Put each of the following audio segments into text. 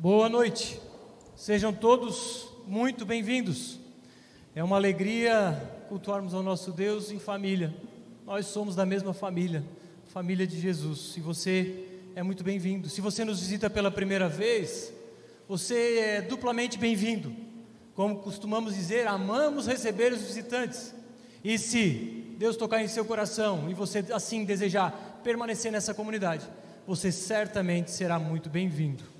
Boa noite, sejam todos muito bem-vindos. É uma alegria cultuarmos ao nosso Deus em família. Nós somos da mesma família, família de Jesus, e você é muito bem-vindo. Se você nos visita pela primeira vez, você é duplamente bem-vindo. Como costumamos dizer, amamos receber os visitantes. E se Deus tocar em seu coração e você assim desejar permanecer nessa comunidade, você certamente será muito bem-vindo.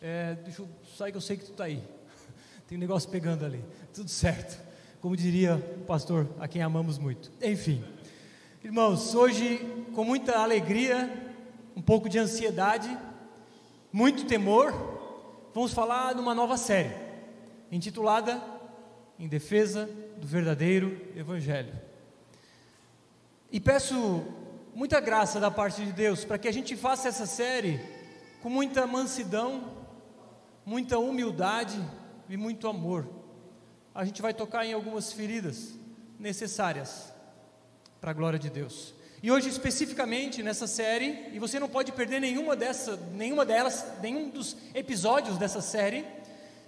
É, deixa eu sair que eu sei que tu está aí. Tem um negócio pegando ali. Tudo certo. Como diria o pastor, a quem amamos muito. Enfim. Irmãos, hoje, com muita alegria, um pouco de ansiedade, muito temor, vamos falar de uma nova série, intitulada Em Defesa do Verdadeiro Evangelho. E peço muita graça da parte de Deus para que a gente faça essa série com muita mansidão, muita humildade e muito amor. A gente vai tocar em algumas feridas necessárias para a glória de Deus. E hoje especificamente nessa série, e você não pode perder nenhuma dessa, nenhuma delas, nenhum dos episódios dessa série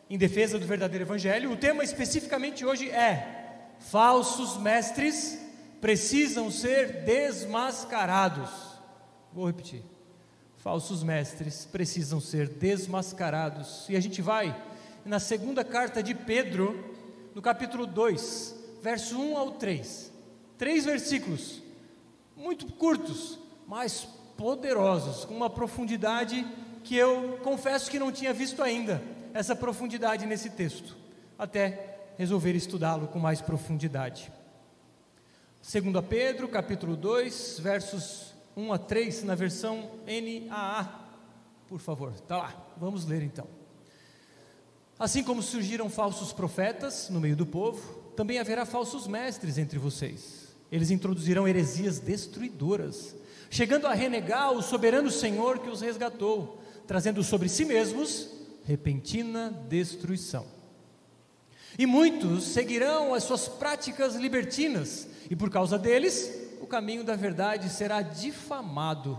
em defesa do verdadeiro evangelho. O tema especificamente hoje é: falsos mestres precisam ser desmascarados. Vou repetir falsos mestres precisam ser desmascarados. E a gente vai na segunda carta de Pedro, no capítulo 2, verso 1 ao 3. Três versículos, muito curtos, mas poderosos, com uma profundidade que eu confesso que não tinha visto ainda, essa profundidade nesse texto, até resolver estudá-lo com mais profundidade. Segunda Pedro, capítulo 2, versos 1 a 3 na versão NAA. Por favor, está lá. Vamos ler então. Assim como surgiram falsos profetas no meio do povo, também haverá falsos mestres entre vocês. Eles introduzirão heresias destruidoras, chegando a renegar o soberano Senhor que os resgatou, trazendo sobre si mesmos repentina destruição. E muitos seguirão as suas práticas libertinas, e por causa deles o caminho da verdade será difamado.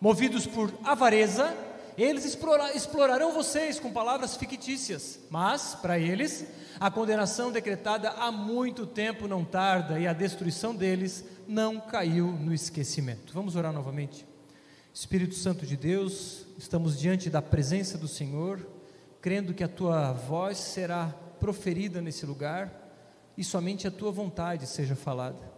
Movidos por avareza, eles explorarão vocês com palavras fictícias, mas, para eles, a condenação decretada há muito tempo não tarda e a destruição deles não caiu no esquecimento. Vamos orar novamente. Espírito Santo de Deus, estamos diante da presença do Senhor, crendo que a tua voz será proferida nesse lugar e somente a tua vontade seja falada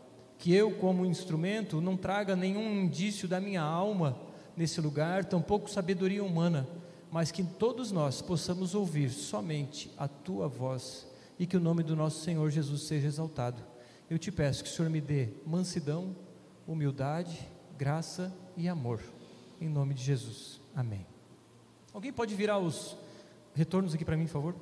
que eu, como instrumento, não traga nenhum indício da minha alma nesse lugar, tampouco sabedoria humana, mas que todos nós possamos ouvir somente a tua voz e que o nome do nosso Senhor Jesus seja exaltado. Eu te peço que o Senhor me dê mansidão, humildade, graça e amor, em nome de Jesus. Amém. Alguém pode virar os retornos aqui para mim, por favor?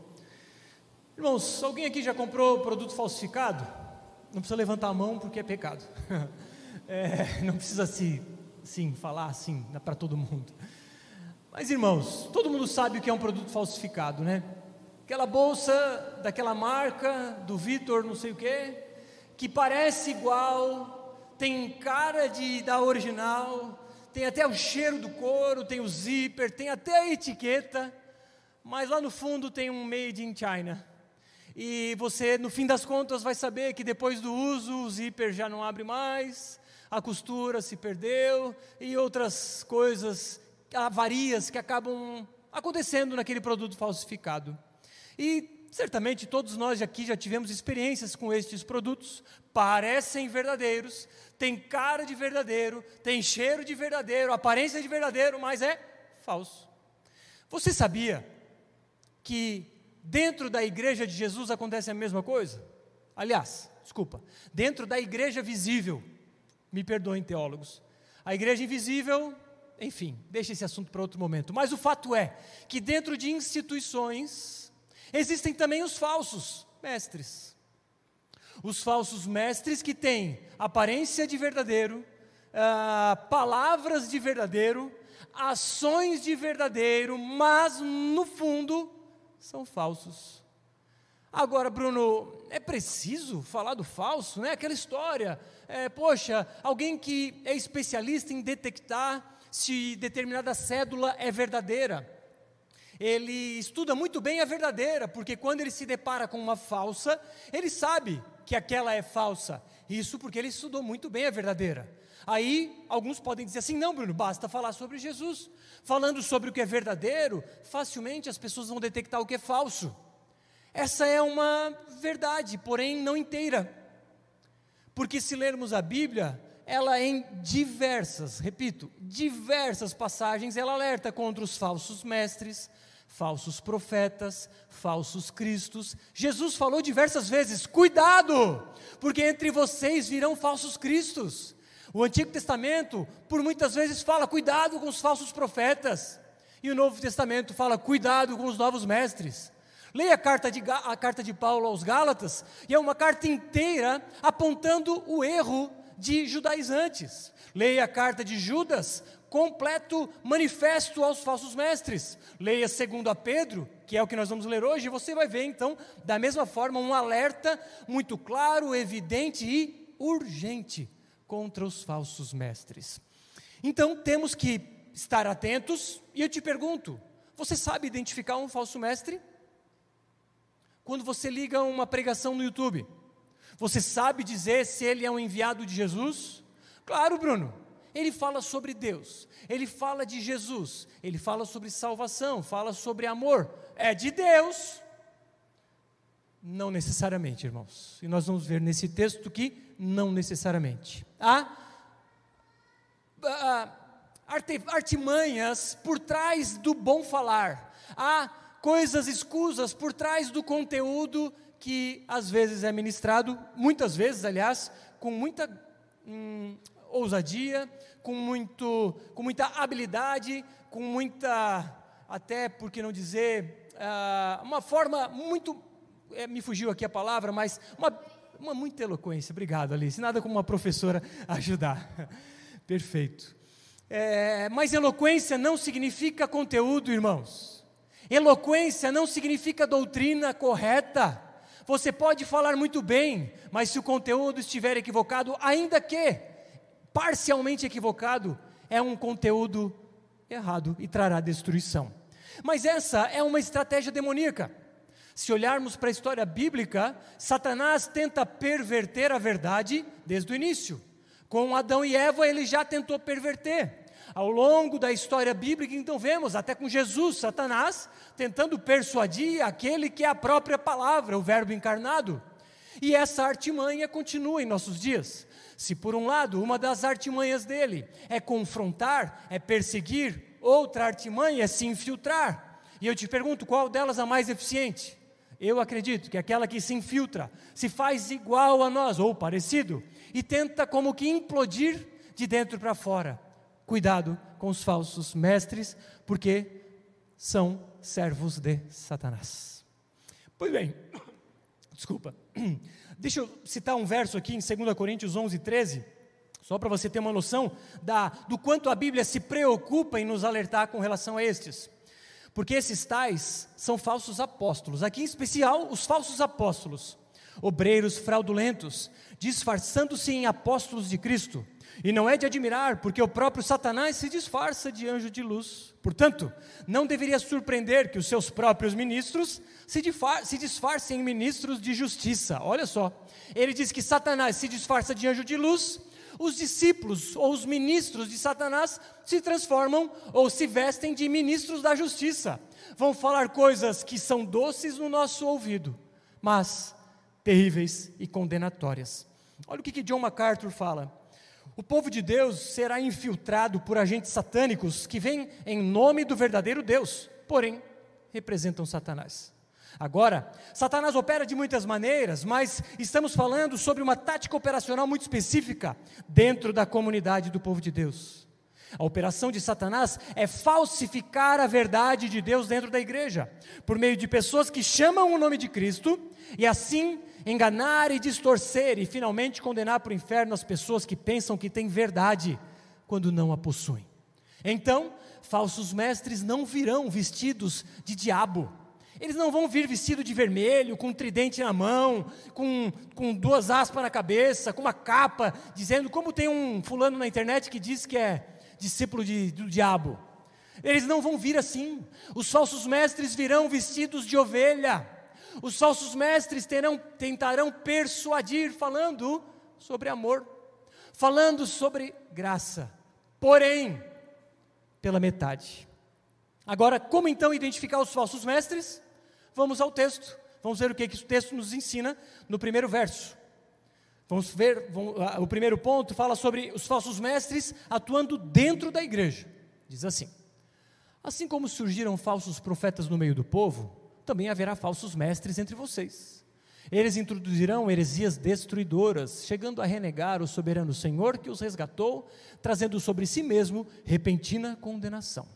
Irmãos, alguém aqui já comprou produto falsificado? Não precisa levantar a mão porque é pecado. é, não precisa se, sim, falar assim para todo mundo. Mas irmãos, todo mundo sabe o que é um produto falsificado, né? Aquela bolsa daquela marca, do Vitor, não sei o quê, que parece igual, tem cara de da original, tem até o cheiro do couro, tem o zíper, tem até a etiqueta, mas lá no fundo tem um made in China. E você, no fim das contas, vai saber que depois do uso o zíper já não abre mais, a costura se perdeu e outras coisas, avarias que acabam acontecendo naquele produto falsificado. E certamente todos nós aqui já tivemos experiências com estes produtos, parecem verdadeiros, tem cara de verdadeiro, tem cheiro de verdadeiro, aparência de verdadeiro, mas é falso. Você sabia que Dentro da igreja de Jesus acontece a mesma coisa? Aliás, desculpa, dentro da igreja visível, me perdoem teólogos, a igreja invisível, enfim, deixa esse assunto para outro momento, mas o fato é que dentro de instituições existem também os falsos mestres. Os falsos mestres que têm aparência de verdadeiro, ah, palavras de verdadeiro, ações de verdadeiro, mas no fundo são falsos. Agora, Bruno, é preciso falar do falso, né? Aquela história, é, poxa, alguém que é especialista em detectar se determinada cédula é verdadeira. ele estuda muito bem a verdadeira, porque quando ele se depara com uma falsa, ele sabe que aquela é falsa. Isso porque ele estudou muito bem a verdadeira. Aí, alguns podem dizer assim: não, Bruno, basta falar sobre Jesus. Falando sobre o que é verdadeiro, facilmente as pessoas vão detectar o que é falso. Essa é uma verdade, porém não inteira. Porque se lermos a Bíblia, ela em diversas, repito, diversas passagens, ela alerta contra os falsos mestres, falsos profetas, falsos cristos. Jesus falou diversas vezes: cuidado, porque entre vocês virão falsos cristos. O Antigo Testamento, por muitas vezes, fala cuidado com os falsos profetas, e o Novo Testamento fala cuidado com os novos mestres. Leia a carta, de, a carta de Paulo aos Gálatas, e é uma carta inteira apontando o erro de judaizantes. Leia a carta de Judas, completo manifesto aos falsos mestres. Leia segundo a Pedro, que é o que nós vamos ler hoje, e você vai ver então, da mesma forma, um alerta muito claro, evidente e urgente contra os falsos mestres. Então temos que estar atentos, e eu te pergunto: você sabe identificar um falso mestre? Quando você liga uma pregação no YouTube, você sabe dizer se ele é um enviado de Jesus? Claro, Bruno. Ele fala sobre Deus, ele fala de Jesus, ele fala sobre salvação, fala sobre amor. É de Deus. Não necessariamente, irmãos. E nós vamos ver nesse texto que não necessariamente. Há artimanhas por trás do bom falar. Há coisas escusas por trás do conteúdo que às vezes é ministrado, muitas vezes, aliás, com muita hum, ousadia, com, muito, com muita habilidade, com muita, até por que não dizer, uh, uma forma muito, é, me fugiu aqui a palavra, mas uma, uma muita eloquência. Obrigado, Alice. Nada como uma professora ajudar. Perfeito. É, mas eloquência não significa conteúdo, irmãos. Eloquência não significa doutrina correta. Você pode falar muito bem, mas se o conteúdo estiver equivocado, ainda que parcialmente equivocado, é um conteúdo errado e trará destruição. Mas essa é uma estratégia demoníaca. Se olharmos para a história bíblica, Satanás tenta perverter a verdade desde o início. Com Adão e Eva, ele já tentou perverter. Ao longo da história bíblica, então vemos, até com Jesus, Satanás tentando persuadir aquele que é a própria palavra, o Verbo encarnado. E essa artimanha continua em nossos dias. Se por um lado, uma das artimanhas dele é confrontar, é perseguir, outra artimanha é se infiltrar. E eu te pergunto, qual delas é a mais eficiente? Eu acredito que aquela que se infiltra, se faz igual a nós, ou parecido, e tenta como que implodir de dentro para fora Cuidado com os falsos mestres, porque são servos de Satanás. Pois bem, desculpa. Deixa eu citar um verso aqui em 2 Coríntios 11, 13, só para você ter uma noção da, do quanto a Bíblia se preocupa em nos alertar com relação a estes. Porque esses tais são falsos apóstolos, aqui em especial os falsos apóstolos, obreiros fraudulentos, disfarçando-se em apóstolos de Cristo e não é de admirar, porque o próprio Satanás se disfarça de anjo de luz. Portanto, não deveria surpreender que os seus próprios ministros se, se disfarcem em ministros de justiça. Olha só, ele diz que Satanás se disfarça de anjo de luz, os discípulos ou os ministros de Satanás se transformam ou se vestem de ministros da justiça. Vão falar coisas que são doces no nosso ouvido, mas terríveis e condenatórias. Olha o que, que John MacArthur fala. O povo de Deus será infiltrado por agentes satânicos que vêm em nome do verdadeiro Deus, porém representam Satanás. Agora, Satanás opera de muitas maneiras, mas estamos falando sobre uma tática operacional muito específica dentro da comunidade do povo de Deus. A operação de Satanás é falsificar a verdade de Deus dentro da igreja, por meio de pessoas que chamam o nome de Cristo e assim enganar e distorcer e finalmente condenar para o inferno as pessoas que pensam que têm verdade quando não a possuem. Então, falsos mestres não virão vestidos de diabo. Eles não vão vir vestido de vermelho, com um tridente na mão, com, com duas aspas na cabeça, com uma capa, dizendo como tem um fulano na internet que diz que é discípulo de, do diabo. Eles não vão vir assim. Os falsos mestres virão vestidos de ovelha. Os falsos mestres terão, tentarão persuadir, falando sobre amor, falando sobre graça, porém, pela metade. Agora, como então identificar os falsos mestres? Vamos ao texto. Vamos ver o que, que o texto nos ensina no primeiro verso. Vamos ver, vamos, o primeiro ponto fala sobre os falsos mestres atuando dentro da igreja. Diz assim: Assim como surgiram falsos profetas no meio do povo, também haverá falsos mestres entre vocês. Eles introduzirão heresias destruidoras, chegando a renegar o soberano Senhor que os resgatou, trazendo sobre si mesmo repentina condenação.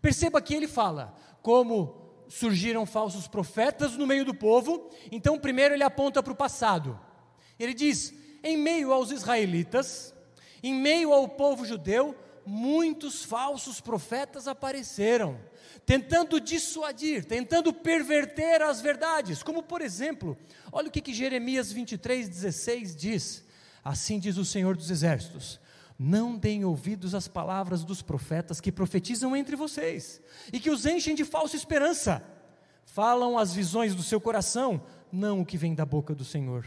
Perceba que ele fala como surgiram falsos profetas no meio do povo, então primeiro ele aponta para o passado. Ele diz: em meio aos israelitas, em meio ao povo judeu, muitos falsos profetas apareceram, tentando dissuadir, tentando perverter as verdades, como por exemplo, olha o que, que Jeremias 23, 16 diz: Assim diz o Senhor dos Exércitos: Não deem ouvidos às palavras dos profetas que profetizam entre vocês e que os enchem de falsa esperança. Falam as visões do seu coração, não o que vem da boca do Senhor.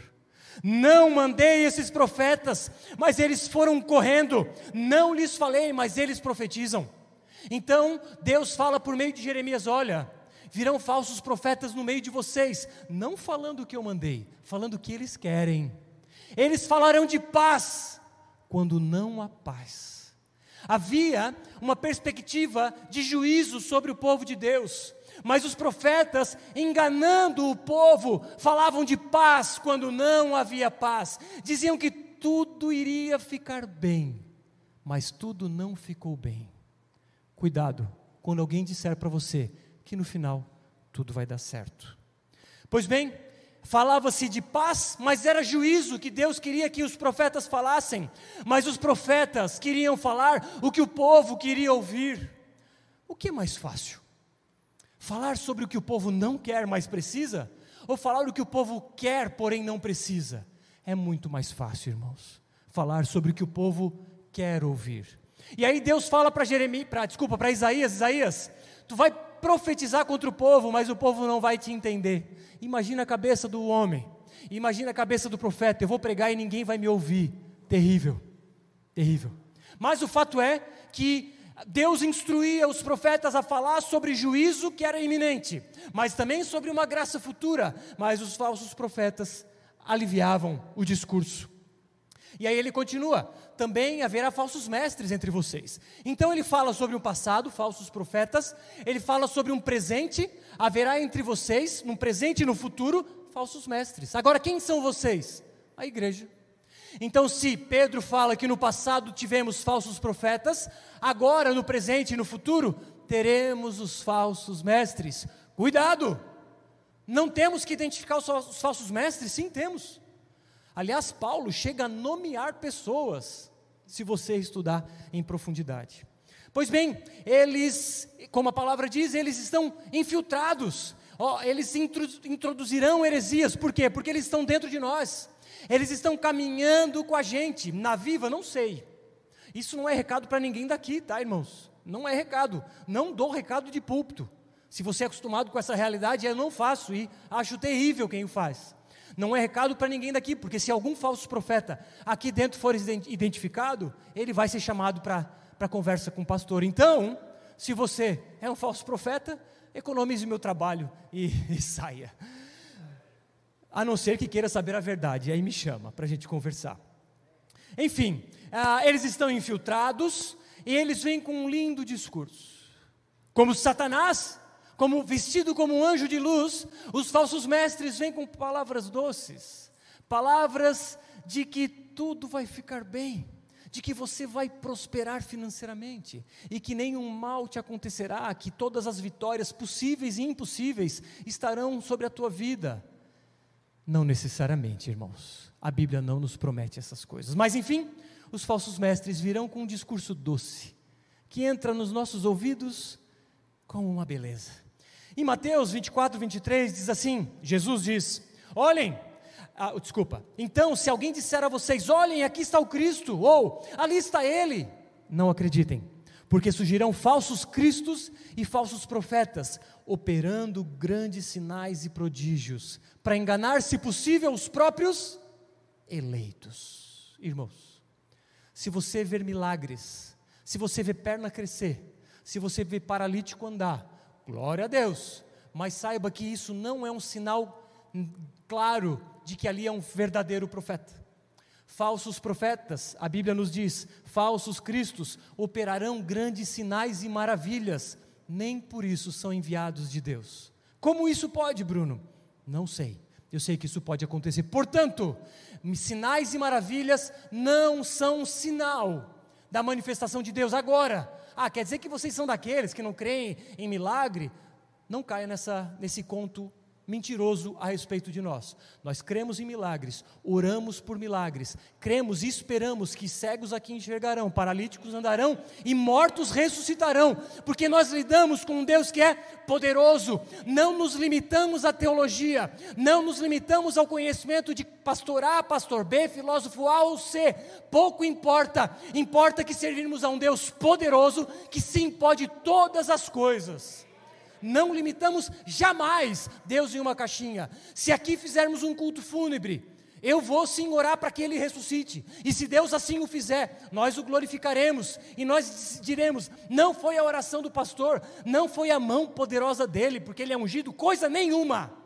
Não mandei esses profetas, mas eles foram correndo. Não lhes falei, mas eles profetizam. Então, Deus fala por meio de Jeremias: olha, virão falsos profetas no meio de vocês, não falando o que eu mandei, falando o que eles querem. Eles falarão de paz, quando não há paz. Havia uma perspectiva de juízo sobre o povo de Deus. Mas os profetas, enganando o povo, falavam de paz quando não havia paz. Diziam que tudo iria ficar bem, mas tudo não ficou bem. Cuidado quando alguém disser para você que no final tudo vai dar certo. Pois bem, falava-se de paz, mas era juízo que Deus queria que os profetas falassem, mas os profetas queriam falar o que o povo queria ouvir. O que é mais fácil? Falar sobre o que o povo não quer, mas precisa? Ou falar o que o povo quer, porém não precisa? É muito mais fácil, irmãos. Falar sobre o que o povo quer ouvir. E aí Deus fala para Jeremias, para desculpa, para Isaías, Isaías, tu vai profetizar contra o povo, mas o povo não vai te entender. Imagina a cabeça do homem. Imagina a cabeça do profeta, eu vou pregar e ninguém vai me ouvir. Terrível. Terrível. Mas o fato é que Deus instruía os profetas a falar sobre juízo que era iminente, mas também sobre uma graça futura. Mas os falsos profetas aliviavam o discurso. E aí ele continua: também haverá falsos mestres entre vocês. Então ele fala sobre um passado, falsos profetas, ele fala sobre um presente, haverá entre vocês, num presente e no futuro, falsos mestres. Agora, quem são vocês? A igreja. Então, se Pedro fala que no passado tivemos falsos profetas, agora, no presente e no futuro, teremos os falsos mestres. Cuidado! Não temos que identificar os falsos mestres? Sim, temos. Aliás, Paulo chega a nomear pessoas, se você estudar em profundidade. Pois bem, eles, como a palavra diz, eles estão infiltrados. Oh, eles introduzirão heresias, por quê? Porque eles estão dentro de nós. Eles estão caminhando com a gente. Na viva, não sei. Isso não é recado para ninguém daqui, tá, irmãos? Não é recado. Não dou recado de púlpito. Se você é acostumado com essa realidade, eu não faço e acho terrível quem o faz. Não é recado para ninguém daqui, porque se algum falso profeta aqui dentro for identificado, ele vai ser chamado para conversa com o pastor. Então, se você é um falso profeta, economize meu trabalho e, e saia a não ser que queira saber a verdade, aí me chama para a gente conversar. Enfim, ah, eles estão infiltrados e eles vêm com um lindo discurso. Como Satanás, como vestido como um anjo de luz, os falsos mestres vêm com palavras doces, palavras de que tudo vai ficar bem, de que você vai prosperar financeiramente e que nenhum mal te acontecerá, que todas as vitórias possíveis e impossíveis estarão sobre a tua vida. Não necessariamente, irmãos. A Bíblia não nos promete essas coisas. Mas enfim, os falsos mestres virão com um discurso doce, que entra nos nossos ouvidos como uma beleza. Em Mateus 24, 23 diz assim: Jesus diz: Olhem, ah, desculpa, então se alguém disser a vocês: Olhem, aqui está o Cristo, ou ali está ele, não acreditem, porque surgirão falsos cristos e falsos profetas, operando grandes sinais e prodígios, para enganar, se possível, os próprios eleitos. Irmãos, se você ver milagres, se você ver perna crescer, se você ver paralítico andar, glória a Deus, mas saiba que isso não é um sinal claro de que ali é um verdadeiro profeta. Falsos profetas, a Bíblia nos diz, falsos cristos operarão grandes sinais e maravilhas, nem por isso são enviados de Deus. Como isso pode, Bruno? Não sei. Eu sei que isso pode acontecer. Portanto, sinais e maravilhas não são sinal da manifestação de Deus agora. Ah, quer dizer que vocês são daqueles que não creem em milagre? Não caia nessa, nesse conto mentiroso a respeito de nós. Nós cremos em milagres, oramos por milagres, cremos e esperamos que cegos aqui enxergarão, paralíticos andarão e mortos ressuscitarão, porque nós lidamos com um Deus que é poderoso. Não nos limitamos à teologia, não nos limitamos ao conhecimento de pastor A, pastor B, filósofo A ou C. Pouco importa, importa que servimos a um Deus poderoso que sim pode todas as coisas não limitamos jamais Deus em uma caixinha. Se aqui fizermos um culto fúnebre, eu vou sim orar para que ele ressuscite. E se Deus assim o fizer, nós o glorificaremos e nós diremos: não foi a oração do pastor, não foi a mão poderosa dele, porque ele é ungido, coisa nenhuma.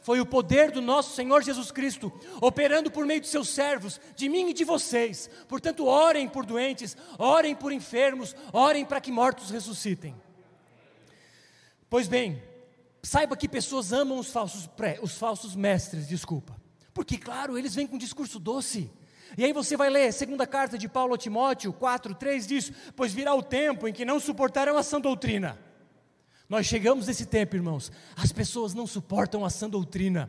Foi o poder do nosso Senhor Jesus Cristo, operando por meio de seus servos, de mim e de vocês. Portanto, orem por doentes, orem por enfermos, orem para que mortos ressuscitem. Pois bem, saiba que pessoas amam os falsos, pré, os falsos mestres, desculpa. Porque, claro, eles vêm com um discurso doce. E aí você vai ler, segunda carta de Paulo a Timóteo 4, 3 diz: Pois virá o tempo em que não suportarão a sã doutrina. Nós chegamos nesse tempo, irmãos, as pessoas não suportam a sã doutrina.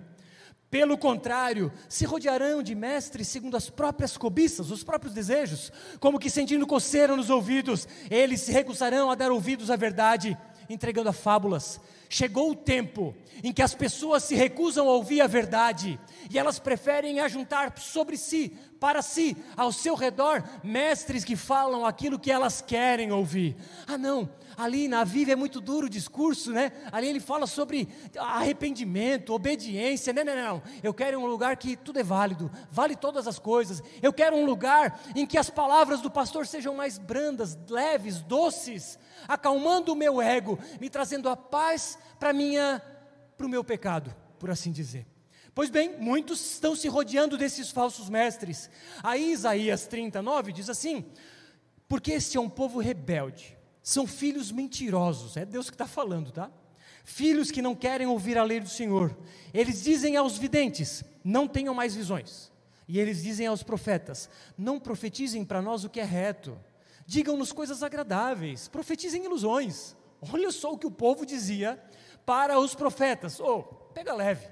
Pelo contrário, se rodearão de mestres segundo as próprias cobiças, os próprios desejos, como que sentindo coceira nos ouvidos, eles se recusarão a dar ouvidos à verdade entregando a fábulas. Chegou o tempo em que as pessoas se recusam a ouvir a verdade e elas preferem ajuntar sobre si, para si, ao seu redor, mestres que falam aquilo que elas querem ouvir. Ah, não, ali na Viva é muito duro o discurso, né? Ali ele fala sobre arrependimento, obediência. Não, não, não. Eu quero um lugar que tudo é válido, vale todas as coisas. Eu quero um lugar em que as palavras do pastor sejam mais brandas, leves, doces, acalmando o meu ego, me trazendo a paz para minha para o meu pecado, por assim dizer. Pois bem, muitos estão se rodeando desses falsos mestres. Aí Isaías 39 diz assim: Porque este é um povo rebelde, são filhos mentirosos, é Deus que está falando, tá? Filhos que não querem ouvir a lei do Senhor. Eles dizem aos videntes: Não tenham mais visões. E eles dizem aos profetas: Não profetizem para nós o que é reto. Digam-nos coisas agradáveis, profetizem ilusões. Olha só o que o povo dizia para os profetas: Oh, pega leve,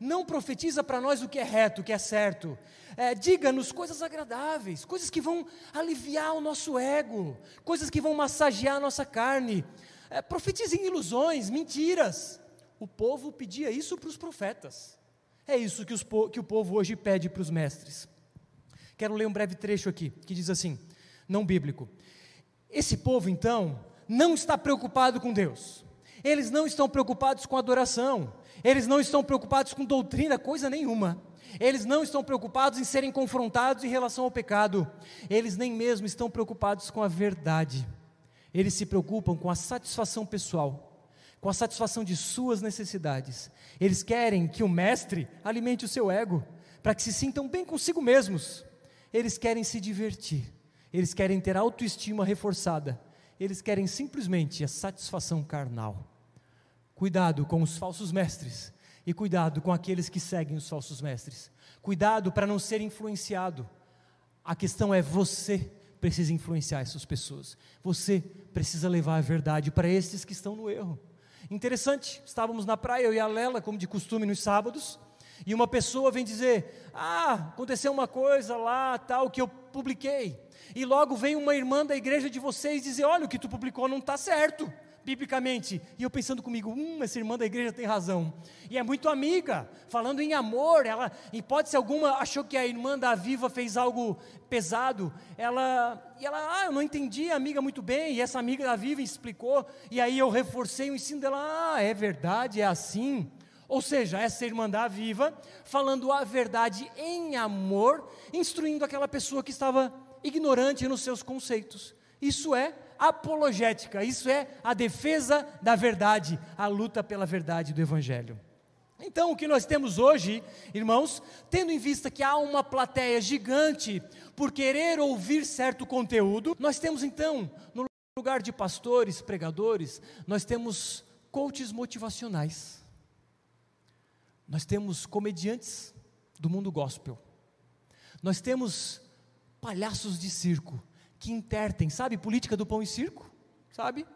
não profetiza para nós o que é reto, o que é certo. É, Diga-nos coisas agradáveis, coisas que vão aliviar o nosso ego, coisas que vão massagear a nossa carne. É, profetizem ilusões, mentiras. O povo pedia isso para os profetas. É isso que, os, que o povo hoje pede para os mestres. Quero ler um breve trecho aqui, que diz assim: não bíblico. Esse povo, então, não está preocupado com Deus, eles não estão preocupados com adoração, eles não estão preocupados com doutrina, coisa nenhuma. Eles não estão preocupados em serem confrontados em relação ao pecado, eles nem mesmo estão preocupados com a verdade. Eles se preocupam com a satisfação pessoal, com a satisfação de suas necessidades. Eles querem que o mestre alimente o seu ego, para que se sintam bem consigo mesmos. Eles querem se divertir eles querem ter autoestima reforçada, eles querem simplesmente a satisfação carnal. Cuidado com os falsos mestres e cuidado com aqueles que seguem os falsos mestres. Cuidado para não ser influenciado. A questão é você precisa influenciar essas pessoas. Você precisa levar a verdade para esses que estão no erro. Interessante, estávamos na praia, eu e a Lela, como de costume nos sábados, e uma pessoa vem dizer: Ah, aconteceu uma coisa lá, tal, que eu publiquei e logo vem uma irmã da igreja de vocês dizer: olha, o que tu publicou não está certo. biblicamente. E eu pensando comigo, hum, essa irmã da igreja tem razão. E é muito amiga, falando em amor, ela, em hipótese alguma, achou que a irmã da Viva fez algo pesado. Ela, e ela, ah, eu não entendi a amiga muito bem, e essa amiga da Viva explicou, e aí eu reforcei o ensino dela, ah, é verdade, é assim. Ou seja, essa irmã da Viva, falando a verdade em amor, instruindo aquela pessoa que estava ignorante nos seus conceitos. Isso é apologética, isso é a defesa da verdade, a luta pela verdade do Evangelho. Então, o que nós temos hoje, irmãos, tendo em vista que há uma plateia gigante por querer ouvir certo conteúdo, nós temos então, no lugar de pastores, pregadores, nós temos coaches motivacionais. Nós temos comediantes do mundo gospel. Nós temos palhaços de circo que intertem, sabe, política do pão e circo, sabe?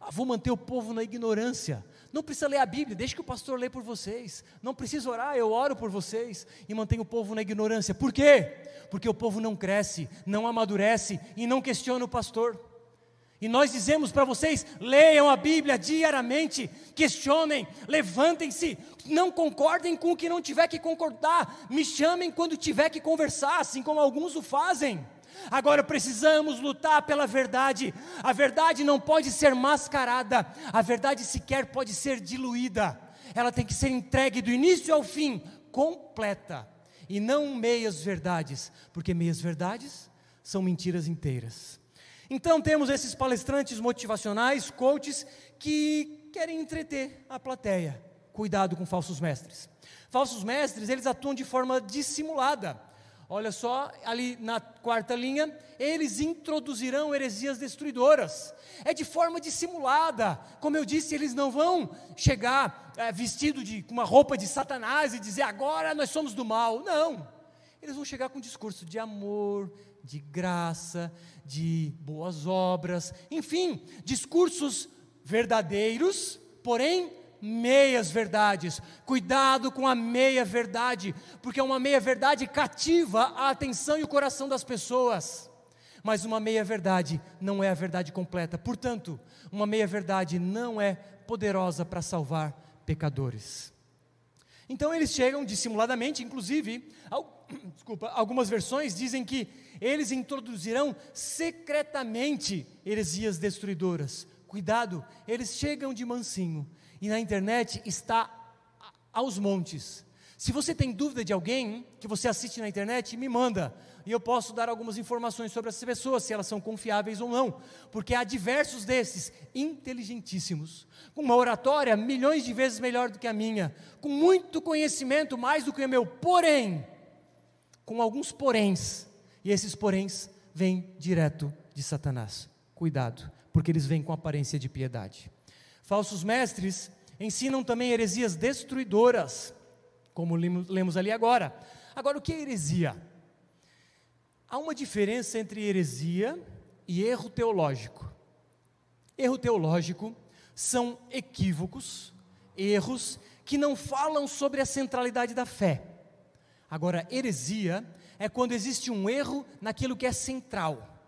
Ah, vou manter o povo na ignorância. Não precisa ler a Bíblia, deixe que o pastor lê por vocês. Não precisa orar, eu oro por vocês e mantenho o povo na ignorância. Por quê? Porque o povo não cresce, não amadurece e não questiona o pastor. E nós dizemos para vocês: leiam a Bíblia diariamente, questionem, levantem-se, não concordem com o que não tiver que concordar, me chamem quando tiver que conversar, assim como alguns o fazem. Agora precisamos lutar pela verdade. A verdade não pode ser mascarada, a verdade sequer pode ser diluída. Ela tem que ser entregue do início ao fim, completa, e não meias verdades, porque meias verdades são mentiras inteiras. Então temos esses palestrantes motivacionais, coaches, que querem entreter a plateia. Cuidado com falsos mestres. Falsos mestres, eles atuam de forma dissimulada. Olha só, ali na quarta linha, eles introduzirão heresias destruidoras. É de forma dissimulada. Como eu disse, eles não vão chegar é, vestido de uma roupa de Satanás e dizer agora nós somos do mal. Não. Eles vão chegar com um discurso de amor, de graça, de boas obras, enfim, discursos verdadeiros, porém meias verdades. Cuidado com a meia verdade, porque uma meia verdade cativa a atenção e o coração das pessoas. Mas uma meia verdade não é a verdade completa. Portanto, uma meia verdade não é poderosa para salvar pecadores. Então eles chegam dissimuladamente, inclusive, al, desculpa, algumas versões dizem que eles introduzirão secretamente heresias destruidoras. Cuidado, eles chegam de mansinho e na internet está aos montes. Se você tem dúvida de alguém que você assiste na internet, me manda. E eu posso dar algumas informações sobre essas pessoas, se elas são confiáveis ou não. Porque há diversos desses, inteligentíssimos, com uma oratória milhões de vezes melhor do que a minha, com muito conhecimento mais do que o meu, porém, com alguns poréns, e esses poréns vêm direto de Satanás. Cuidado, porque eles vêm com aparência de piedade. Falsos mestres ensinam também heresias destruidoras, como lemos ali agora. Agora, o que é heresia? Há uma diferença entre heresia e erro teológico. Erro teológico são equívocos, erros que não falam sobre a centralidade da fé. Agora, heresia é quando existe um erro naquilo que é central.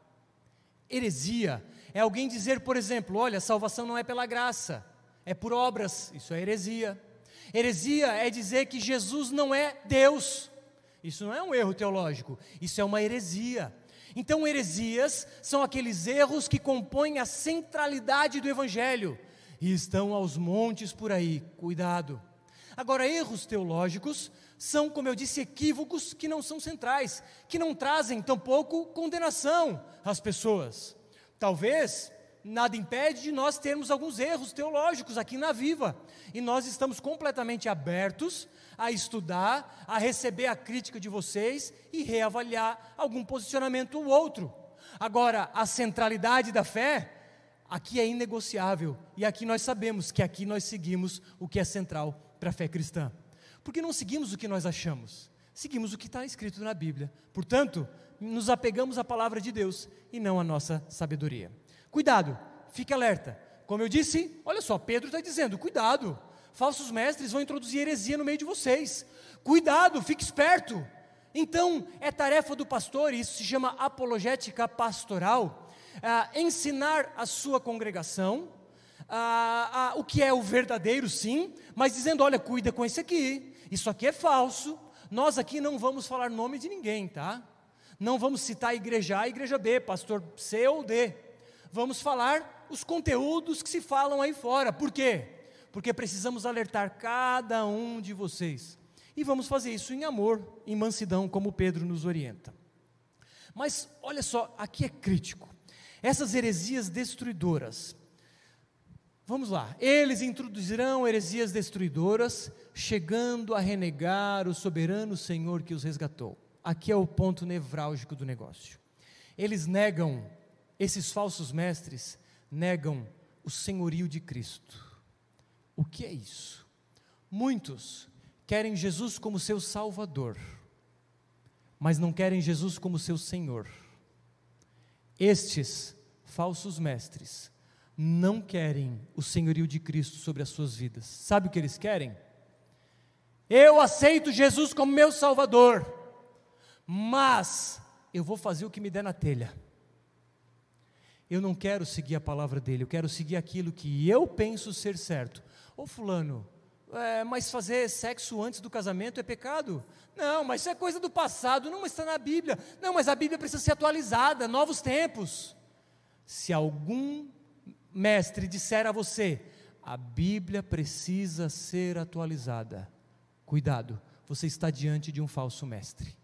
Heresia é alguém dizer, por exemplo, olha, salvação não é pela graça, é por obras. Isso é heresia. Heresia é dizer que Jesus não é Deus. Isso não é um erro teológico, isso é uma heresia. Então, heresias são aqueles erros que compõem a centralidade do Evangelho e estão aos montes por aí, cuidado. Agora, erros teológicos são, como eu disse, equívocos que não são centrais, que não trazem tampouco condenação às pessoas. Talvez nada impede de nós termos alguns erros teológicos aqui na Viva, e nós estamos completamente abertos a estudar, a receber a crítica de vocês e reavaliar algum posicionamento ou outro. Agora, a centralidade da fé aqui é inegociável, e aqui nós sabemos que aqui nós seguimos o que é central para a fé cristã. Porque não seguimos o que nós achamos, seguimos o que está escrito na Bíblia. Portanto, nos apegamos à palavra de Deus e não à nossa sabedoria. Cuidado, fique alerta. Como eu disse, olha só, Pedro está dizendo: cuidado, falsos mestres vão introduzir heresia no meio de vocês. Cuidado, fique esperto. Então, é tarefa do pastor, e isso se chama apologética pastoral, é, ensinar a sua congregação ah, ah, o que é o verdadeiro, sim, mas dizendo: olha, cuida com esse aqui, isso aqui é falso. Nós aqui não vamos falar nome de ninguém, tá? Não vamos citar igreja A igreja B, pastor C ou D. Vamos falar os conteúdos que se falam aí fora. Por quê? Porque precisamos alertar cada um de vocês. E vamos fazer isso em amor, em mansidão, como Pedro nos orienta. Mas olha só, aqui é crítico. Essas heresias destruidoras. Vamos lá. Eles introduzirão heresias destruidoras, chegando a renegar o soberano Senhor que os resgatou. Aqui é o ponto nevrálgico do negócio. Eles negam, esses falsos mestres negam o senhorio de Cristo. O que é isso? Muitos querem Jesus como seu Salvador, mas não querem Jesus como seu Senhor. Estes falsos mestres não querem o senhorio de Cristo sobre as suas vidas. Sabe o que eles querem? Eu aceito Jesus como meu Salvador, mas eu vou fazer o que me der na telha. Eu não quero seguir a palavra dele, eu quero seguir aquilo que eu penso ser certo. Ô Fulano, é, mas fazer sexo antes do casamento é pecado? Não, mas isso é coisa do passado, não está na Bíblia. Não, mas a Bíblia precisa ser atualizada, novos tempos. Se algum mestre disser a você, a Bíblia precisa ser atualizada, cuidado, você está diante de um falso mestre.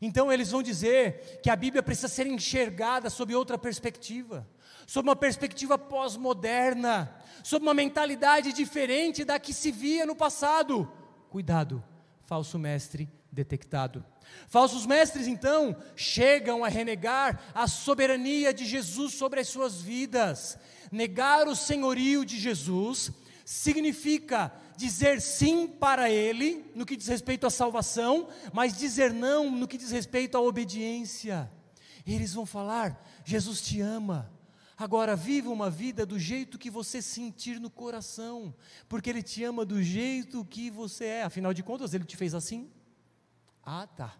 Então eles vão dizer que a Bíblia precisa ser enxergada sob outra perspectiva, sob uma perspectiva pós-moderna, sob uma mentalidade diferente da que se via no passado. Cuidado, falso mestre detectado. Falsos mestres, então, chegam a renegar a soberania de Jesus sobre as suas vidas. Negar o senhorio de Jesus significa dizer sim para Ele no que diz respeito à salvação, mas dizer não no que diz respeito à obediência. Eles vão falar: Jesus te ama, Agora, viva uma vida do jeito que você sentir no coração, porque Ele te ama do jeito que você é, afinal de contas, Ele te fez assim. Ah, tá.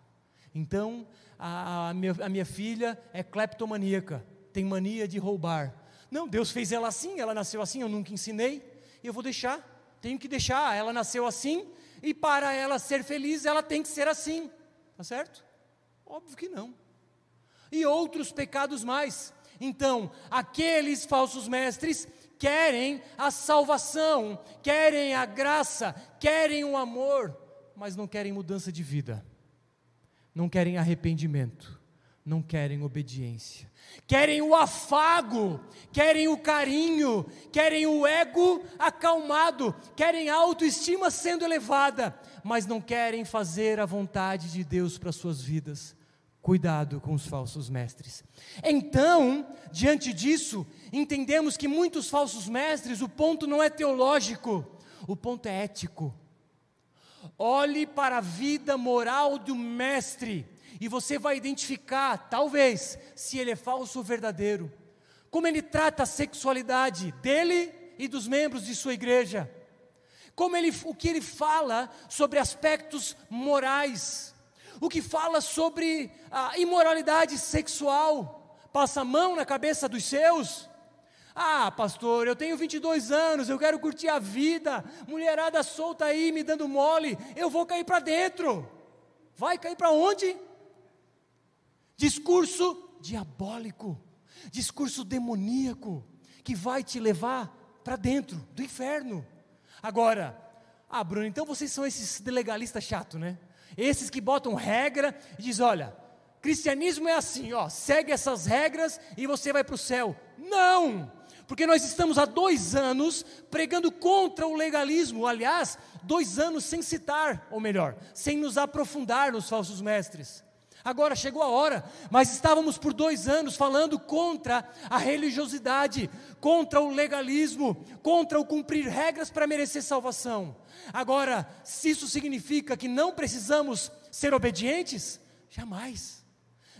Então, a, a, minha, a minha filha é cleptomaníaca, tem mania de roubar. Não, Deus fez ela assim, ela nasceu assim, eu nunca ensinei, eu vou deixar, tenho que deixar, ela nasceu assim, e para ela ser feliz, ela tem que ser assim, tá certo? Óbvio que não. E outros pecados mais. Então, aqueles falsos mestres querem a salvação, querem a graça, querem o amor, mas não querem mudança de vida, não querem arrependimento, não querem obediência, querem o afago, querem o carinho, querem o ego acalmado, querem a autoestima sendo elevada, mas não querem fazer a vontade de Deus para suas vidas. Cuidado com os falsos mestres. Então, diante disso, entendemos que muitos falsos mestres, o ponto não é teológico, o ponto é ético. Olhe para a vida moral do mestre e você vai identificar, talvez, se ele é falso ou verdadeiro. Como ele trata a sexualidade dele e dos membros de sua igreja. Como ele, o que ele fala sobre aspectos morais o que fala sobre a imoralidade sexual, passa a mão na cabeça dos seus. Ah, pastor, eu tenho 22 anos, eu quero curtir a vida, mulherada solta aí me dando mole, eu vou cair para dentro. Vai cair para onde? Discurso diabólico, discurso demoníaco, que vai te levar para dentro do inferno. Agora, ah, Bruno, então vocês são esses legalistas chato, né? Esses que botam regra e diz, olha, cristianismo é assim, ó, segue essas regras e você vai para o céu. Não! Porque nós estamos há dois anos pregando contra o legalismo, aliás, dois anos sem citar, ou melhor, sem nos aprofundar nos falsos mestres. Agora chegou a hora, mas estávamos por dois anos falando contra a religiosidade, contra o legalismo, contra o cumprir regras para merecer salvação. Agora, se isso significa que não precisamos ser obedientes, jamais.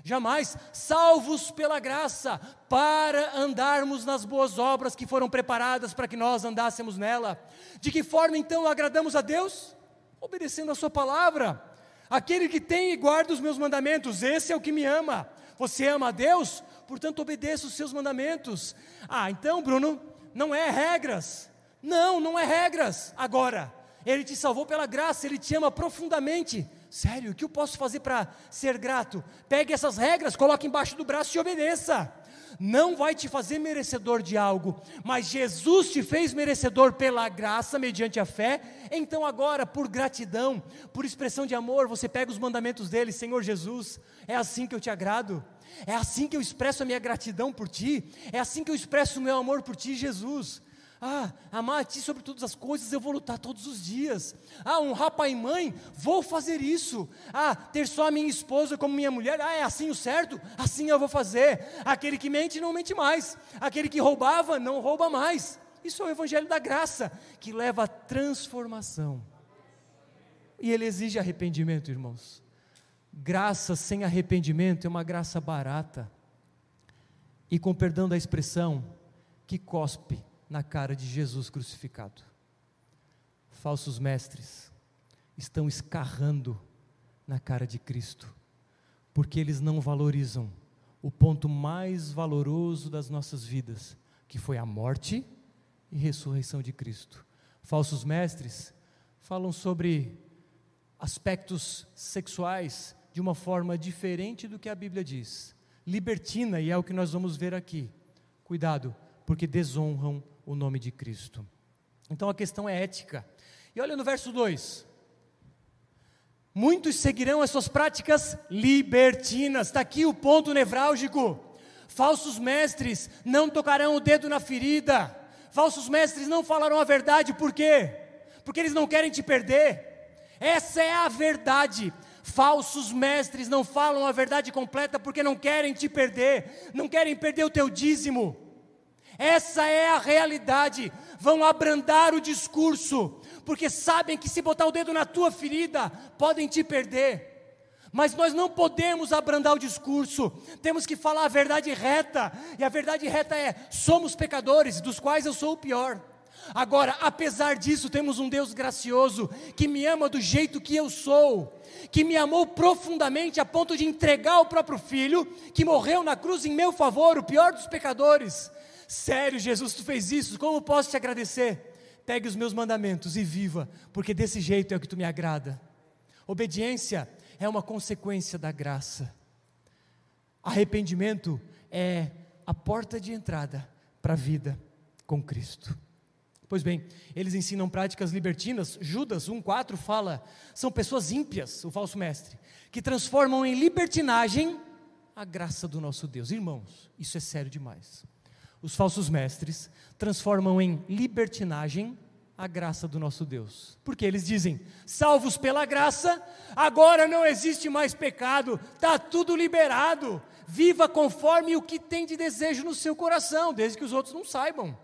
Jamais, salvos pela graça, para andarmos nas boas obras que foram preparadas para que nós andássemos nela. De que forma então agradamos a Deus? Obedecendo a Sua palavra Aquele que tem e guarda os meus mandamentos, esse é o que me ama. Você ama a Deus? Portanto, obedeça os seus mandamentos. Ah, então, Bruno, não é regras. Não, não é regras. Agora, Ele te salvou pela graça, Ele te ama profundamente. Sério, o que eu posso fazer para ser grato? Pegue essas regras, coloque embaixo do braço e obedeça. Não vai te fazer merecedor de algo, mas Jesus te fez merecedor pela graça, mediante a fé. Então, agora, por gratidão, por expressão de amor, você pega os mandamentos dele, Senhor Jesus, é assim que eu te agrado. É assim que eu expresso a minha gratidão por ti, é assim que eu expresso o meu amor por ti, Jesus. Ah, amar a ti sobre todas as coisas, eu vou lutar todos os dias. Ah, honrar pai e mãe, vou fazer isso. Ah, ter só a minha esposa como minha mulher, ah, é assim o certo? Assim eu vou fazer. Aquele que mente, não mente mais. Aquele que roubava, não rouba mais. Isso é o evangelho da graça, que leva à transformação. E ele exige arrependimento, irmãos. Graça sem arrependimento é uma graça barata. E com perdão da expressão, que cospe na cara de Jesus crucificado. Falsos mestres estão escarrando na cara de Cristo, porque eles não valorizam o ponto mais valoroso das nossas vidas, que foi a morte e ressurreição de Cristo. Falsos mestres falam sobre aspectos sexuais de uma forma diferente do que a Bíblia diz. Libertina, e é o que nós vamos ver aqui. Cuidado, porque desonram o nome de Cristo. Então a questão é ética. E olha no verso 2: Muitos seguirão as suas práticas libertinas. Está aqui o ponto nevrálgico. Falsos mestres não tocarão o dedo na ferida. Falsos mestres não falarão a verdade, por quê? Porque eles não querem te perder. Essa é a verdade. Falsos mestres não falam a verdade completa porque não querem te perder, não querem perder o teu dízimo. Essa é a realidade. Vão abrandar o discurso, porque sabem que se botar o dedo na tua ferida, podem te perder. Mas nós não podemos abrandar o discurso, temos que falar a verdade reta, e a verdade reta é: somos pecadores, dos quais eu sou o pior. Agora, apesar disso, temos um Deus gracioso que me ama do jeito que eu sou, que me amou profundamente a ponto de entregar o próprio filho, que morreu na cruz em meu favor, o pior dos pecadores. Sério, Jesus, tu fez isso, como posso te agradecer? Pegue os meus mandamentos e viva, porque desse jeito é o que tu me agrada. Obediência é uma consequência da graça. Arrependimento é a porta de entrada para a vida com Cristo. Pois bem, eles ensinam práticas libertinas. Judas 1,4 fala: são pessoas ímpias, o falso mestre, que transformam em libertinagem a graça do nosso Deus. Irmãos, isso é sério demais. Os falsos mestres transformam em libertinagem a graça do nosso Deus. Porque eles dizem: salvos pela graça, agora não existe mais pecado, está tudo liberado. Viva conforme o que tem de desejo no seu coração, desde que os outros não saibam.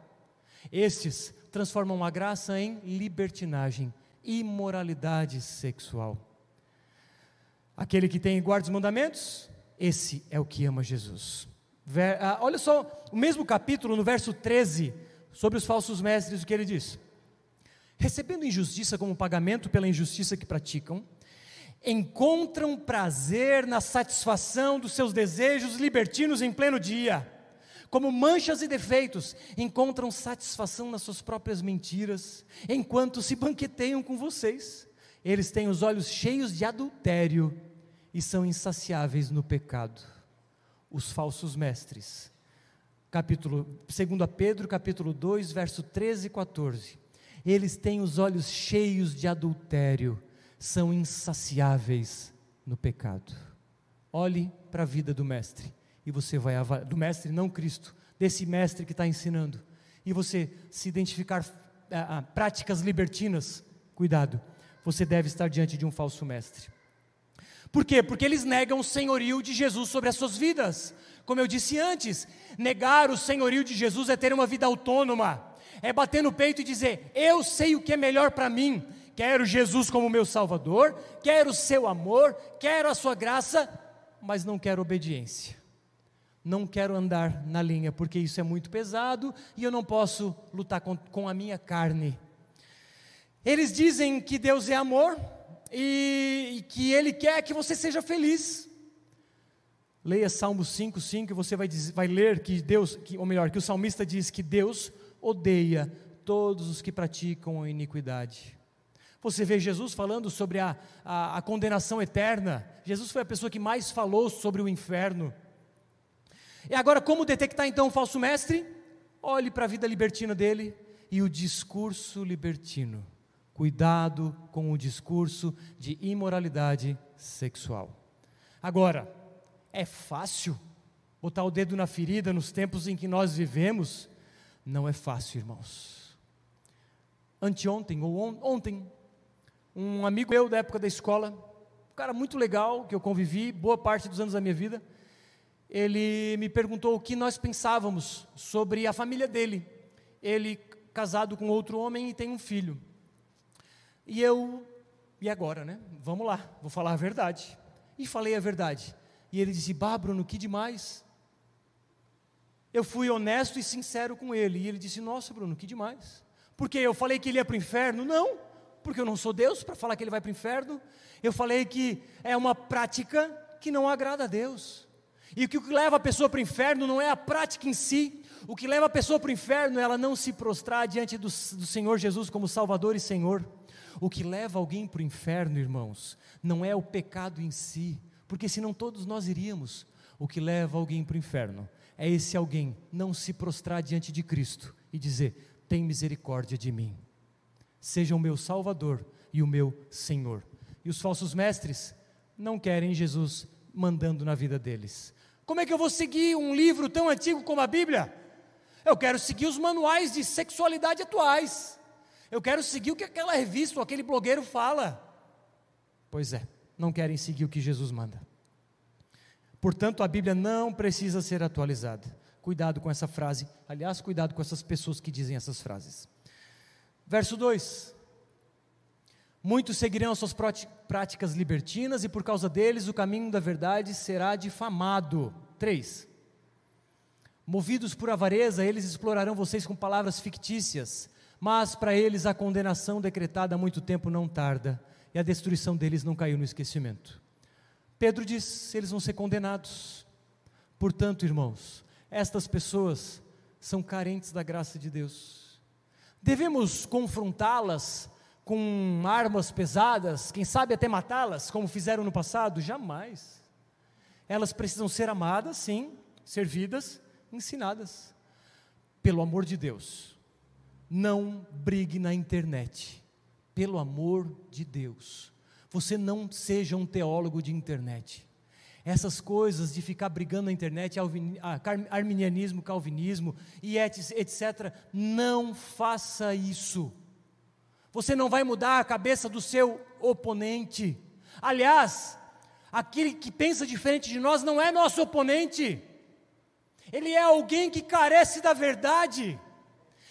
Estes transformam a graça em libertinagem, imoralidade sexual. Aquele que tem e guarda os mandamentos, esse é o que ama Jesus. Ah, olha só, o mesmo capítulo, no verso 13, sobre os falsos mestres, o que ele diz: Recebendo injustiça como pagamento pela injustiça que praticam, encontram prazer na satisfação dos seus desejos libertinos em pleno dia como manchas e defeitos, encontram satisfação nas suas próprias mentiras, enquanto se banqueteiam com vocês. Eles têm os olhos cheios de adultério e são insaciáveis no pecado. Os falsos mestres. Capítulo 2 Pedro, capítulo 2, verso 13 e 14. Eles têm os olhos cheios de adultério, são insaciáveis no pecado. Olhe para a vida do mestre e você vai do mestre, não Cristo, desse mestre que está ensinando, e você se identificar a, a, práticas libertinas, cuidado, você deve estar diante de um falso mestre. Por quê? Porque eles negam o senhorio de Jesus sobre as suas vidas. Como eu disse antes, negar o senhorio de Jesus é ter uma vida autônoma, é bater no peito e dizer: Eu sei o que é melhor para mim, quero Jesus como meu Salvador, quero o seu amor, quero a sua graça, mas não quero obediência não quero andar na linha, porque isso é muito pesado e eu não posso lutar com, com a minha carne. Eles dizem que Deus é amor e, e que Ele quer que você seja feliz. Leia Salmo 5, 5 e você vai, dizer, vai ler que Deus, que, ou melhor, que o salmista diz que Deus odeia todos os que praticam a iniquidade. Você vê Jesus falando sobre a, a, a, condenação eterna. Jesus foi a pessoa que mais falou sobre o inferno. E agora, como detectar então o falso mestre? Olhe para a vida libertina dele e o discurso libertino. Cuidado com o discurso de imoralidade sexual. Agora, é fácil botar o dedo na ferida nos tempos em que nós vivemos? Não é fácil, irmãos. Anteontem ou on ontem, um amigo meu da época da escola, um cara muito legal que eu convivi boa parte dos anos da minha vida, ele me perguntou o que nós pensávamos sobre a família dele. Ele casado com outro homem e tem um filho. E eu, e agora, né? Vamos lá, vou falar a verdade. E falei a verdade. E ele disse: Bah, Bruno, que demais. Eu fui honesto e sincero com ele. E ele disse: Nossa, Bruno, que demais. Porque eu falei que ele ia para o inferno? Não, porque eu não sou Deus para falar que ele vai para o inferno. Eu falei que é uma prática que não agrada a Deus. E o que leva a pessoa para o inferno não é a prática em si, o que leva a pessoa para o inferno é ela não se prostrar diante do, do Senhor Jesus como Salvador e Senhor. O que leva alguém para o inferno, irmãos, não é o pecado em si, porque senão todos nós iríamos. O que leva alguém para o inferno é esse alguém não se prostrar diante de Cristo e dizer: Tem misericórdia de mim, seja o meu Salvador e o meu Senhor. E os falsos mestres não querem Jesus mandando na vida deles. Como é que eu vou seguir um livro tão antigo como a Bíblia? Eu quero seguir os manuais de sexualidade atuais. Eu quero seguir o que aquela revista ou aquele blogueiro fala. Pois é, não querem seguir o que Jesus manda. Portanto, a Bíblia não precisa ser atualizada. Cuidado com essa frase. Aliás, cuidado com essas pessoas que dizem essas frases. Verso 2: Muitos seguirão as suas práticas libertinas, e por causa deles o caminho da verdade será difamado. 3. Movidos por avareza, eles explorarão vocês com palavras fictícias mas para eles a condenação decretada há muito tempo não tarda, e a destruição deles não caiu no esquecimento. Pedro diz: eles vão ser condenados. Portanto, irmãos, estas pessoas são carentes da graça de Deus. Devemos confrontá-las com armas pesadas, quem sabe até matá-las, como fizeram no passado? Jamais. Elas precisam ser amadas, sim, servidas, ensinadas. Pelo amor de Deus, não brigue na internet. Pelo amor de Deus. Você não seja um teólogo de internet. Essas coisas de ficar brigando na internet, arminianismo, calvinismo e etc., não faça isso. Você não vai mudar a cabeça do seu oponente. Aliás, aquele que pensa diferente de nós não é nosso oponente. Ele é alguém que carece da verdade.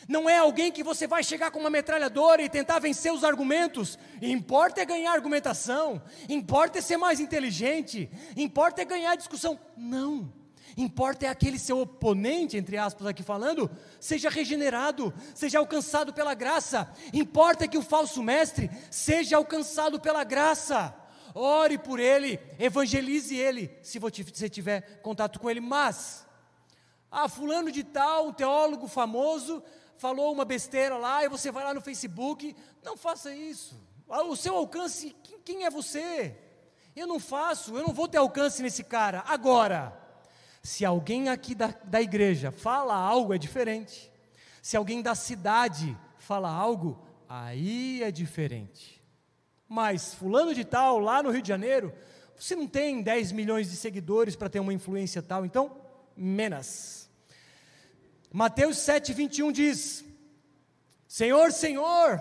Não é alguém que você vai chegar com uma metralhadora e tentar vencer os argumentos. Importa é ganhar argumentação, importa é ser mais inteligente, importa é ganhar discussão. Não. Importa é aquele seu oponente, entre aspas aqui falando, seja regenerado, seja alcançado pela graça. Importa é que o falso mestre seja alcançado pela graça. Ore por ele, evangelize ele, se você tiver contato com ele. Mas, ah, fulano de tal, um teólogo famoso, falou uma besteira lá e você vai lá no Facebook. Não faça isso. Ah, o seu alcance, quem, quem é você? Eu não faço, eu não vou ter alcance nesse cara. Agora, se alguém aqui da, da igreja fala algo, é diferente. Se alguém da cidade fala algo, aí é diferente. Mas, fulano de tal, lá no Rio de Janeiro, você não tem 10 milhões de seguidores para ter uma influência tal, então, menos. Mateus 7, 21 diz: Senhor, Senhor,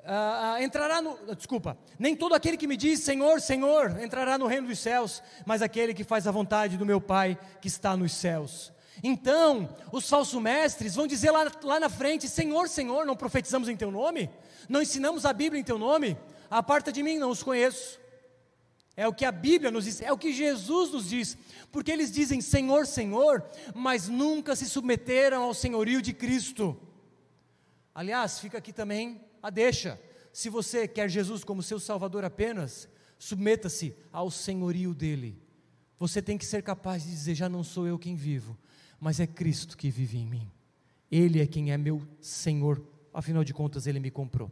uh, entrará no. Desculpa, nem todo aquele que me diz Senhor, Senhor, entrará no reino dos céus, mas aquele que faz a vontade do meu Pai que está nos céus. Então, os falsos mestres vão dizer lá, lá na frente: Senhor, Senhor, não profetizamos em teu nome? Não ensinamos a Bíblia em teu nome? Aparta de mim, não os conheço. É o que a Bíblia nos diz, é o que Jesus nos diz, porque eles dizem Senhor, Senhor, mas nunca se submeteram ao senhorio de Cristo. Aliás, fica aqui também a deixa. Se você quer Jesus como seu Salvador apenas, submeta-se ao senhorio dele. Você tem que ser capaz de dizer: já não sou eu quem vivo, mas é Cristo que vive em mim. Ele é quem é meu Senhor, afinal de contas, ele me comprou.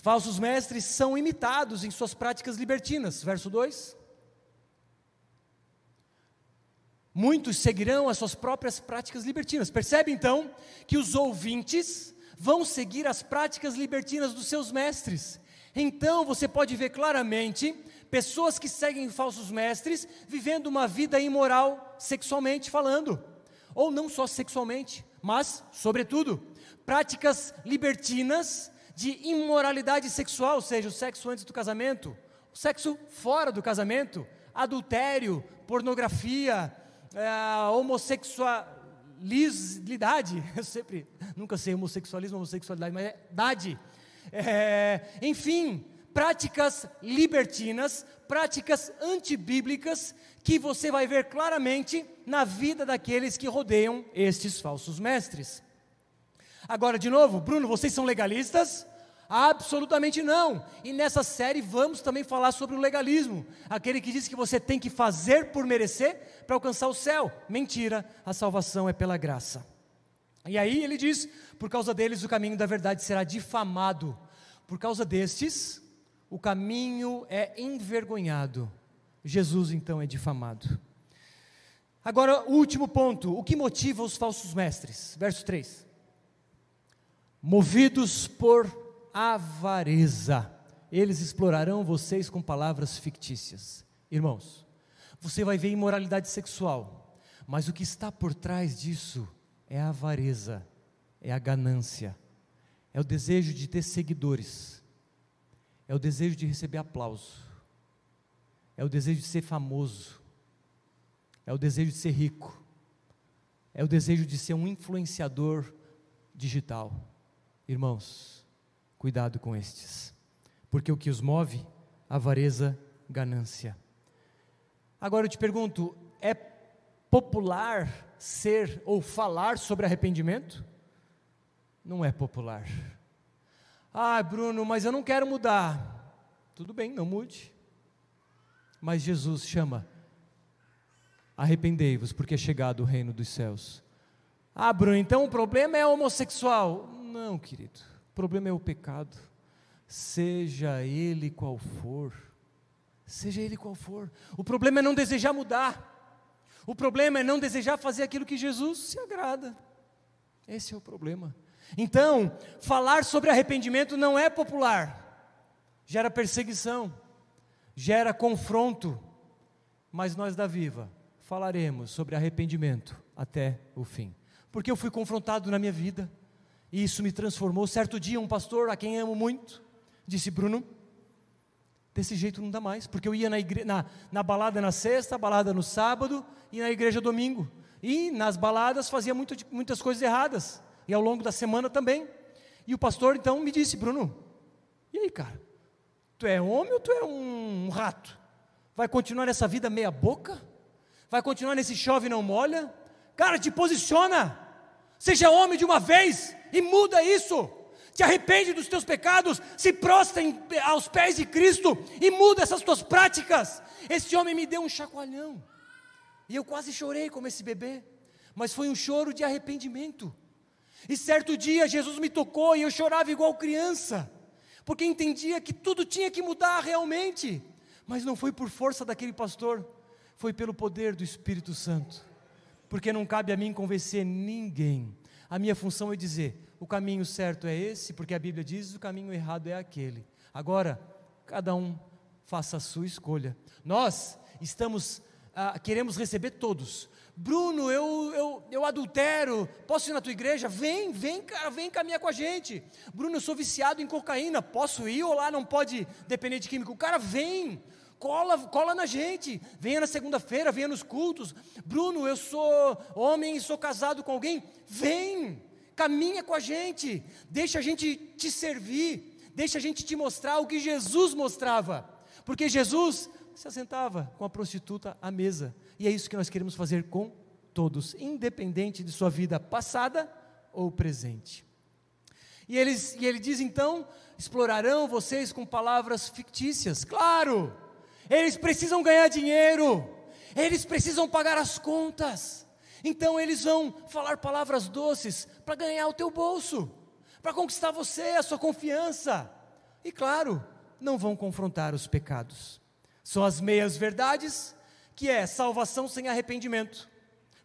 Falsos mestres são imitados em suas práticas libertinas. Verso 2. Muitos seguirão as suas próprias práticas libertinas. Percebe então que os ouvintes vão seguir as práticas libertinas dos seus mestres. Então você pode ver claramente pessoas que seguem falsos mestres vivendo uma vida imoral sexualmente falando, ou não só sexualmente, mas, sobretudo, práticas libertinas de imoralidade sexual, ou seja, o sexo antes do casamento, o sexo fora do casamento, adultério, pornografia, é, homossexualidade, eu sempre, nunca sei homossexualismo, homossexualidade, mas é idade. É, enfim, práticas libertinas, práticas antibíblicas, que você vai ver claramente na vida daqueles que rodeiam estes falsos mestres. Agora, de novo, Bruno, vocês são legalistas? Absolutamente não. E nessa série vamos também falar sobre o legalismo, aquele que diz que você tem que fazer por merecer para alcançar o céu. Mentira, a salvação é pela graça. E aí ele diz: por causa deles o caminho da verdade será difamado. Por causa destes, o caminho é envergonhado. Jesus então é difamado. Agora, o último ponto: o que motiva os falsos mestres? Verso 3. Movidos por avareza. Eles explorarão vocês com palavras fictícias. Irmãos, você vai ver imoralidade sexual, mas o que está por trás disso é a avareza, é a ganância, é o desejo de ter seguidores, é o desejo de receber aplauso, é o desejo de ser famoso, é o desejo de ser rico, é o desejo de ser um influenciador digital. Irmãos, Cuidado com estes, porque o que os move, avareza, ganância. Agora eu te pergunto: é popular ser ou falar sobre arrependimento? Não é popular. Ah, Bruno, mas eu não quero mudar. Tudo bem, não mude. Mas Jesus chama: arrependei-vos, porque é chegado o reino dos céus. Ah, Bruno, então o problema é homossexual. Não, querido problema é o pecado, seja ele qual for, seja ele qual for. O problema é não desejar mudar, o problema é não desejar fazer aquilo que Jesus se agrada. Esse é o problema. Então, falar sobre arrependimento não é popular, gera perseguição, gera confronto, mas nós da Viva falaremos sobre arrependimento até o fim, porque eu fui confrontado na minha vida. E isso me transformou. Certo dia, um pastor a quem amo muito disse: Bruno, desse jeito não dá mais, porque eu ia na, igre na, na balada na sexta, balada no sábado e na igreja domingo. E nas baladas fazia muito, muitas coisas erradas, e ao longo da semana também. E o pastor então me disse: Bruno, e aí, cara? Tu é homem ou tu é um, rato? Vai continuar nessa vida meia-boca? Vai continuar nesse chove não molha? Cara, te posiciona! Seja homem de uma vez! e muda isso. Te arrepende dos teus pecados, se prostra aos pés de Cristo e muda essas tuas práticas. Esse homem me deu um chacoalhão. E eu quase chorei como esse bebê, mas foi um choro de arrependimento. E certo dia Jesus me tocou e eu chorava igual criança, porque entendia que tudo tinha que mudar realmente, mas não foi por força daquele pastor, foi pelo poder do Espírito Santo, porque não cabe a mim convencer ninguém, a minha função é dizer: o caminho certo é esse, porque a Bíblia diz o caminho errado é aquele. Agora, cada um faça a sua escolha. Nós estamos, ah, queremos receber todos. Bruno, eu, eu, eu adultero, posso ir na tua igreja? Vem, vem, cara, vem caminhar com a gente. Bruno, eu sou viciado em cocaína, posso ir ou lá não pode depender de químico? Cara vem, cola, cola na gente, venha na segunda-feira, venha nos cultos. Bruno, eu sou homem e sou casado com alguém, vem, caminha com a gente, deixa a gente te servir, deixa a gente te mostrar o que Jesus mostrava, porque Jesus se assentava com a prostituta à mesa, e é isso que nós queremos fazer com todos, independente de sua vida passada ou presente. E, eles, e ele diz então: explorarão vocês com palavras fictícias, claro, eles precisam ganhar dinheiro, eles precisam pagar as contas, Então eles vão falar palavras doces para ganhar o teu bolso, para conquistar você, a sua confiança. E claro, não vão confrontar os pecados. São as meias verdades, que é salvação sem arrependimento.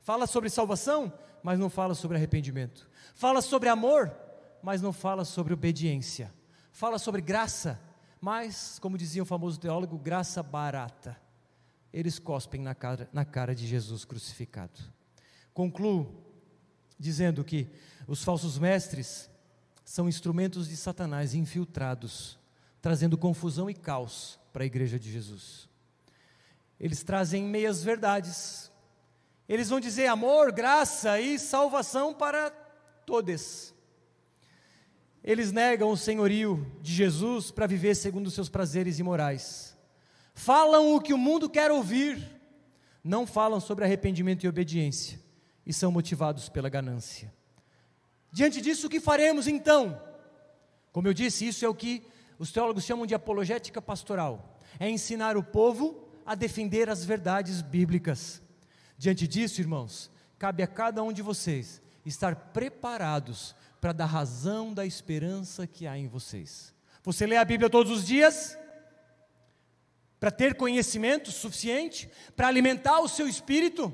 Fala sobre salvação, mas não fala sobre arrependimento. Fala sobre amor, mas não fala sobre obediência. Fala sobre graça, mas, como dizia o famoso teólogo, graça barata. Eles cospem na cara, na cara de Jesus crucificado. Concluo dizendo que os falsos mestres são instrumentos de Satanás infiltrados, trazendo confusão e caos para a igreja de Jesus. Eles trazem meias verdades. Eles vão dizer amor, graça e salvação para todos. Eles negam o senhorio de Jesus para viver segundo os seus prazeres imorais. Falam o que o mundo quer ouvir, não falam sobre arrependimento e obediência e são motivados pela ganância. Diante disso, o que faremos então? Como eu disse, isso é o que os teólogos chamam de apologética pastoral é ensinar o povo a defender as verdades bíblicas. Diante disso, irmãos, cabe a cada um de vocês estar preparados para dar razão da esperança que há em vocês. Você lê a Bíblia todos os dias? Para ter conhecimento suficiente? Para alimentar o seu espírito?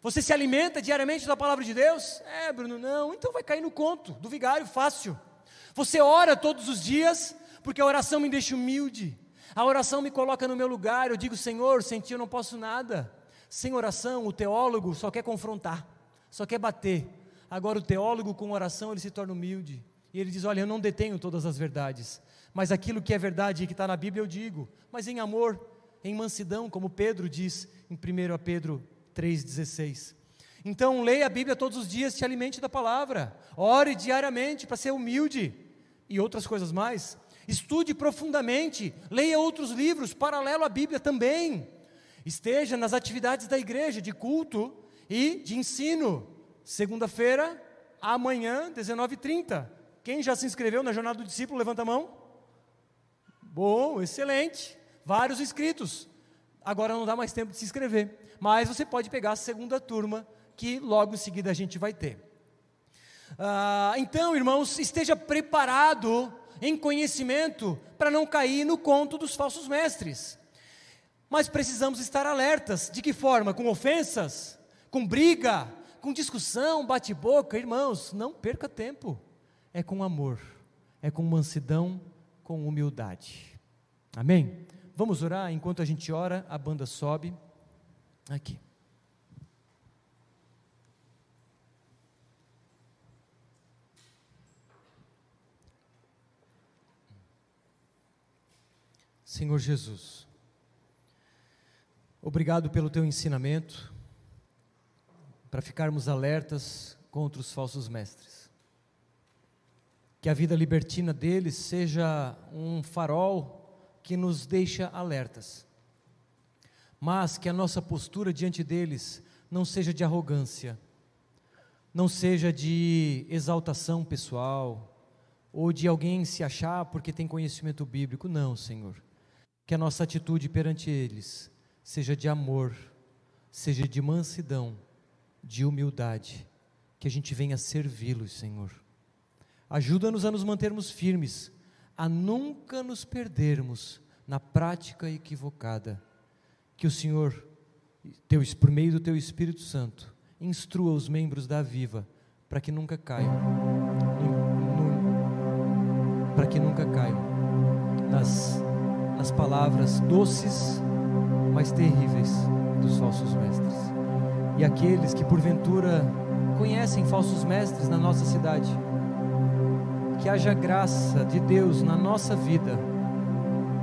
Você se alimenta diariamente da palavra de Deus? É, Bruno, não. Então vai cair no conto do vigário fácil. Você ora todos os dias, porque a oração me deixa humilde. A oração me coloca no meu lugar. Eu digo, Senhor, sem ti eu não posso nada. Sem oração, o teólogo só quer confrontar, só quer bater. Agora, o teólogo com oração, ele se torna humilde. E ele diz: Olha, eu não detenho todas as verdades, mas aquilo que é verdade e que está na Bíblia eu digo, mas em amor, em mansidão, como Pedro diz em 1 Pedro 3,16. Então, leia a Bíblia todos os dias, se alimente da palavra, ore diariamente para ser humilde e outras coisas mais. Estude profundamente, leia outros livros, paralelo à Bíblia também. Esteja nas atividades da igreja, de culto e de ensino. Segunda-feira, amanhã, 19h30. Quem já se inscreveu na Jornada do Discípulo, levanta a mão. Bom, excelente. Vários inscritos. Agora não dá mais tempo de se inscrever mas você pode pegar a segunda turma, que logo em seguida a gente vai ter. Ah, então, irmãos, esteja preparado em conhecimento para não cair no conto dos falsos mestres. Mas precisamos estar alertas. De que forma? Com ofensas? Com briga? Com discussão, bate-boca? Irmãos, não perca tempo. É com amor, é com mansidão, com humildade. Amém? Vamos orar? Enquanto a gente ora, a banda sobe. Aqui. Senhor Jesus, obrigado pelo teu ensinamento, para ficarmos alertas contra os falsos mestres. Que a vida libertina deles seja um farol que nos deixa alertas mas que a nossa postura diante deles não seja de arrogância, não seja de exaltação pessoal, ou de alguém se achar porque tem conhecimento bíblico. Não, Senhor. Que a nossa atitude perante eles seja de amor, seja de mansidão, de humildade, que a gente venha servi-los, Senhor. Ajuda-nos a nos mantermos firmes, a nunca nos perdermos na prática equivocada que o Senhor, teu, por meio do teu Espírito Santo, instrua os membros da Viva para que nunca caiam, para que nunca caiam nas, nas palavras doces, mas terríveis dos falsos mestres. E aqueles que porventura conhecem falsos mestres na nossa cidade, que haja graça de Deus na nossa vida,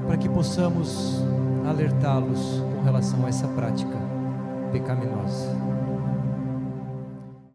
para que possamos alertá-los com relação a essa prática pecaminosa.